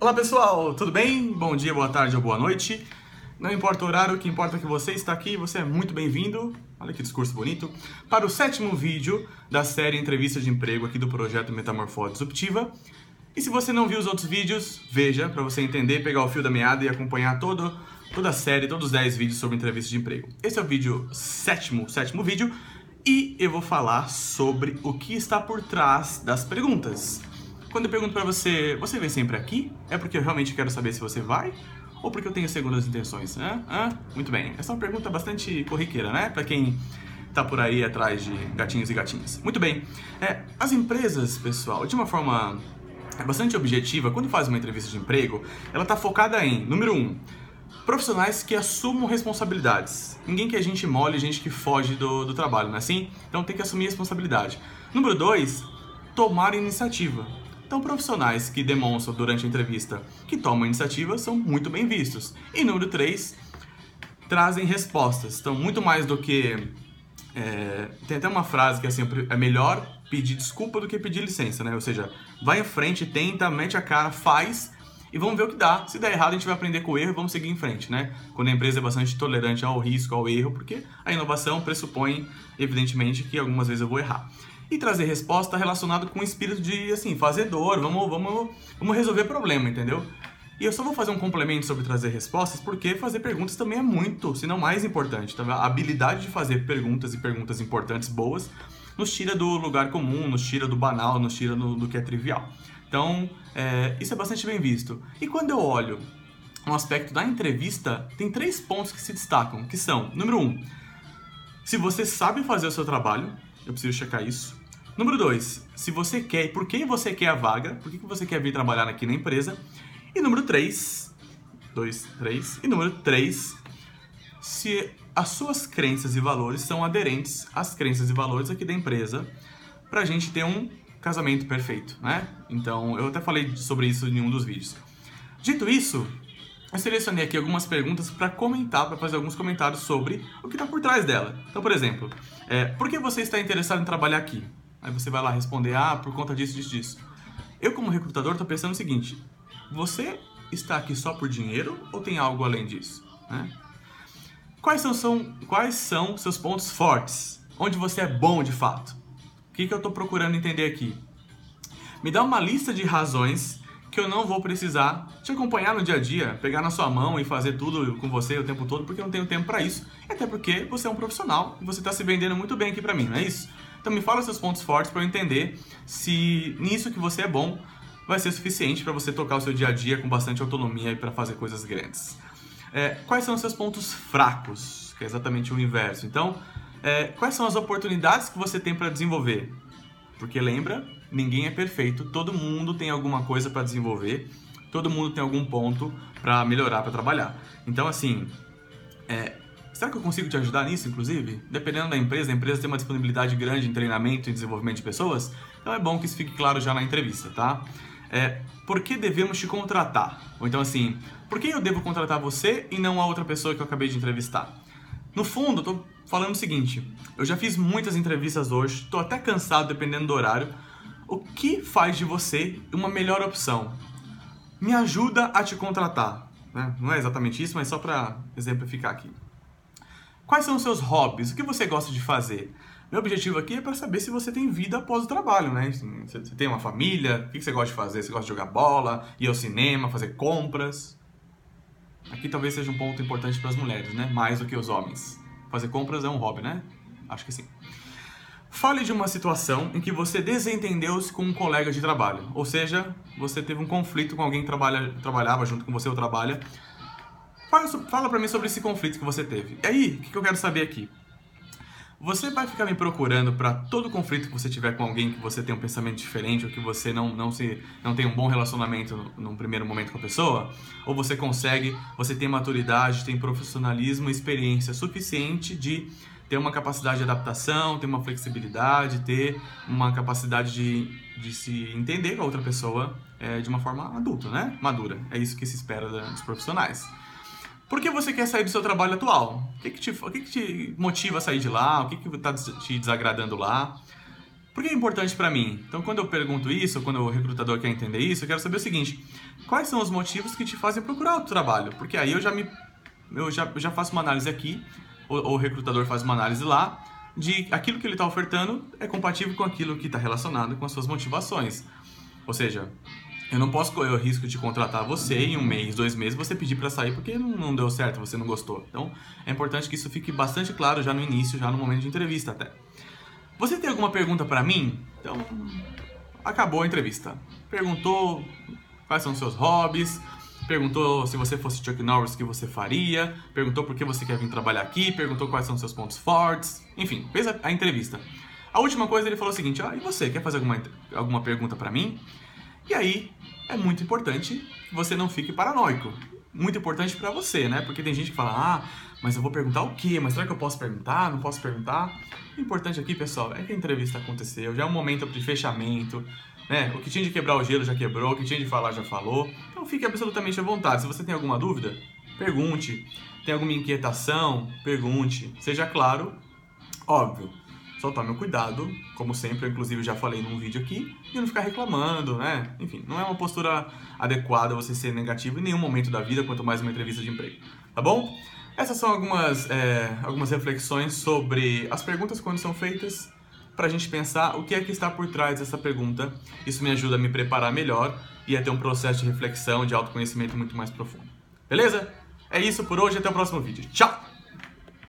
Olá pessoal, tudo bem? Bom dia, boa tarde ou boa noite. Não importa o horário, o que importa é que você está aqui, você é muito bem-vindo. Olha que discurso bonito. Para o sétimo vídeo da série Entrevista de Emprego aqui do projeto Metamorfose Disruptiva. E se você não viu os outros vídeos, veja para você entender, pegar o fio da meada e acompanhar todo, toda a série, todos os 10 vídeos sobre entrevista de emprego. Esse é o vídeo sétimo, sétimo vídeo e eu vou falar sobre o que está por trás das perguntas. Quando eu pergunto para você, você vem sempre aqui? É porque eu realmente quero saber se você vai? Ou porque eu tenho segundas intenções? Hã? Hã? Muito bem. Essa é uma pergunta bastante corriqueira, né? Para quem tá por aí atrás de gatinhos e gatinhas. Muito bem. É, as empresas, pessoal, de uma forma bastante objetiva, quando faz uma entrevista de emprego, ela tá focada em, número um, profissionais que assumam responsabilidades. Ninguém que a gente mole, gente que foge do, do trabalho, não é assim? Então tem que assumir responsabilidade. Número dois, tomar iniciativa. Então, profissionais que demonstram durante a entrevista que tomam iniciativa são muito bem vistos. E número 3, trazem respostas. Então, muito mais do que. É, tem até uma frase que é assim: é melhor pedir desculpa do que pedir licença, né? Ou seja, vai em frente, tenta, mete a cara, faz e vamos ver o que dá. Se der errado, a gente vai aprender com o erro e vamos seguir em frente, né? Quando a empresa é bastante tolerante ao risco, ao erro, porque a inovação pressupõe, evidentemente, que algumas vezes eu vou errar e trazer resposta relacionado com o espírito de, assim, fazedor, vamos, vamos, vamos resolver problema, entendeu? E eu só vou fazer um complemento sobre trazer respostas, porque fazer perguntas também é muito, se não mais importante. Tá? A habilidade de fazer perguntas e perguntas importantes, boas, nos tira do lugar comum, nos tira do banal, nos tira do, do que é trivial. Então, é, isso é bastante bem visto. E quando eu olho um aspecto da entrevista, tem três pontos que se destacam, que são, número um, se você sabe fazer o seu trabalho, eu preciso checar isso. Número dois, se você quer e por que você quer a vaga, por que você quer vir trabalhar aqui na empresa. E número três, dois, três. E número três, se as suas crenças e valores são aderentes às crenças e valores aqui da empresa, para a gente ter um casamento perfeito, né? Então, eu até falei sobre isso em um dos vídeos. Dito isso, eu selecionei aqui algumas perguntas para comentar, para fazer alguns comentários sobre o que está por trás dela. Então, por exemplo, é, por que você está interessado em trabalhar aqui? Aí você vai lá responder, ah, por conta disso, disso, disso. Eu, como recrutador, estou pensando o seguinte: você está aqui só por dinheiro ou tem algo além disso? Né? Quais, são, são, quais são seus pontos fortes? Onde você é bom de fato? O que, que eu estou procurando entender aqui? Me dá uma lista de razões que eu não vou precisar te acompanhar no dia a dia, pegar na sua mão e fazer tudo com você o tempo todo, porque eu não tenho tempo para isso. Até porque você é um profissional e você está se vendendo muito bem aqui para mim, não é isso? Então me fala seus pontos fortes para eu entender se nisso que você é bom vai ser suficiente para você tocar o seu dia a dia com bastante autonomia e para fazer coisas grandes. É, quais são os seus pontos fracos? Que é exatamente o inverso. Então, é, quais são as oportunidades que você tem para desenvolver? Porque lembra, ninguém é perfeito, todo mundo tem alguma coisa para desenvolver, todo mundo tem algum ponto para melhorar, para trabalhar. Então, assim, é, Será que eu consigo te ajudar nisso, inclusive? Dependendo da empresa, a empresa tem uma disponibilidade grande em treinamento e desenvolvimento de pessoas, então é bom que isso fique claro já na entrevista, tá? É, por que devemos te contratar? Ou então assim, por que eu devo contratar você e não a outra pessoa que eu acabei de entrevistar? No fundo, eu tô falando o seguinte, eu já fiz muitas entrevistas hoje, tô até cansado dependendo do horário. O que faz de você uma melhor opção? Me ajuda a te contratar. Né? Não é exatamente isso, mas só para exemplificar aqui. Quais são os seus hobbies? O que você gosta de fazer? Meu objetivo aqui é para saber se você tem vida após o trabalho, né? Você tem uma família, o que você gosta de fazer? Você gosta de jogar bola, ir ao cinema, fazer compras? Aqui talvez seja um ponto importante para as mulheres, né? Mais do que os homens. Fazer compras é um hobby, né? Acho que sim. Fale de uma situação em que você desentendeu-se com um colega de trabalho. Ou seja, você teve um conflito com alguém que trabalha, trabalhava junto com você ou trabalha Fala, fala pra mim sobre esse conflito que você teve. E aí, o que, que eu quero saber aqui? Você vai ficar me procurando para todo conflito que você tiver com alguém que você tem um pensamento diferente ou que você não, não, se, não tem um bom relacionamento num primeiro momento com a pessoa? Ou você consegue, você tem maturidade, tem profissionalismo, experiência suficiente de ter uma capacidade de adaptação, ter uma flexibilidade, ter uma capacidade de, de se entender com a outra pessoa é, de uma forma adulta, né? Madura. É isso que se espera dos profissionais. Por que você quer sair do seu trabalho atual? O que, que, te, o que, que te motiva a sair de lá? O que está te desagradando lá? Por que é importante para mim? Então, quando eu pergunto isso, quando o recrutador quer entender isso, eu quero saber o seguinte: quais são os motivos que te fazem procurar outro trabalho? Porque aí eu já me eu já, eu já faço uma análise aqui, o, o recrutador faz uma análise lá de aquilo que ele está ofertando é compatível com aquilo que está relacionado com as suas motivações. Ou seja, eu não posso correr o risco de contratar você em um mês, dois meses, você pedir para sair porque não, não, deu certo, você não gostou. Então, é importante que isso fique bastante claro já no início, já no momento de entrevista até. Você tem alguma pergunta para mim? Então, acabou a entrevista. Perguntou quais são os seus hobbies, perguntou se você fosse Chuck Norris o que você faria, perguntou por que você quer vir trabalhar aqui, perguntou quais são seus pontos fortes, enfim, fez a, a entrevista. A última coisa ele falou o seguinte: ah, e você quer fazer alguma, alguma pergunta para mim? E aí é muito importante que você não fique paranoico. Muito importante para você, né? Porque tem gente que fala: ah, mas eu vou perguntar o quê? Mas será que eu posso perguntar? Não posso perguntar? O importante aqui, pessoal, é que a entrevista aconteceu, já é um momento de fechamento, né? O que tinha de quebrar o gelo já quebrou, o que tinha de falar já falou. Então fique absolutamente à vontade. Se você tem alguma dúvida, pergunte. Tem alguma inquietação, pergunte. Seja claro, óbvio. Só tome cuidado, como sempre, eu inclusive já falei num vídeo aqui, de não ficar reclamando, né? Enfim, não é uma postura adequada você ser negativo em nenhum momento da vida, quanto mais uma entrevista de emprego. Tá bom? Essas são algumas, é, algumas reflexões sobre as perguntas quando são feitas para a gente pensar o que é que está por trás dessa pergunta. Isso me ajuda a me preparar melhor e a ter um processo de reflexão, de autoconhecimento muito mais profundo. Beleza? É isso por hoje, até o próximo vídeo. Tchau!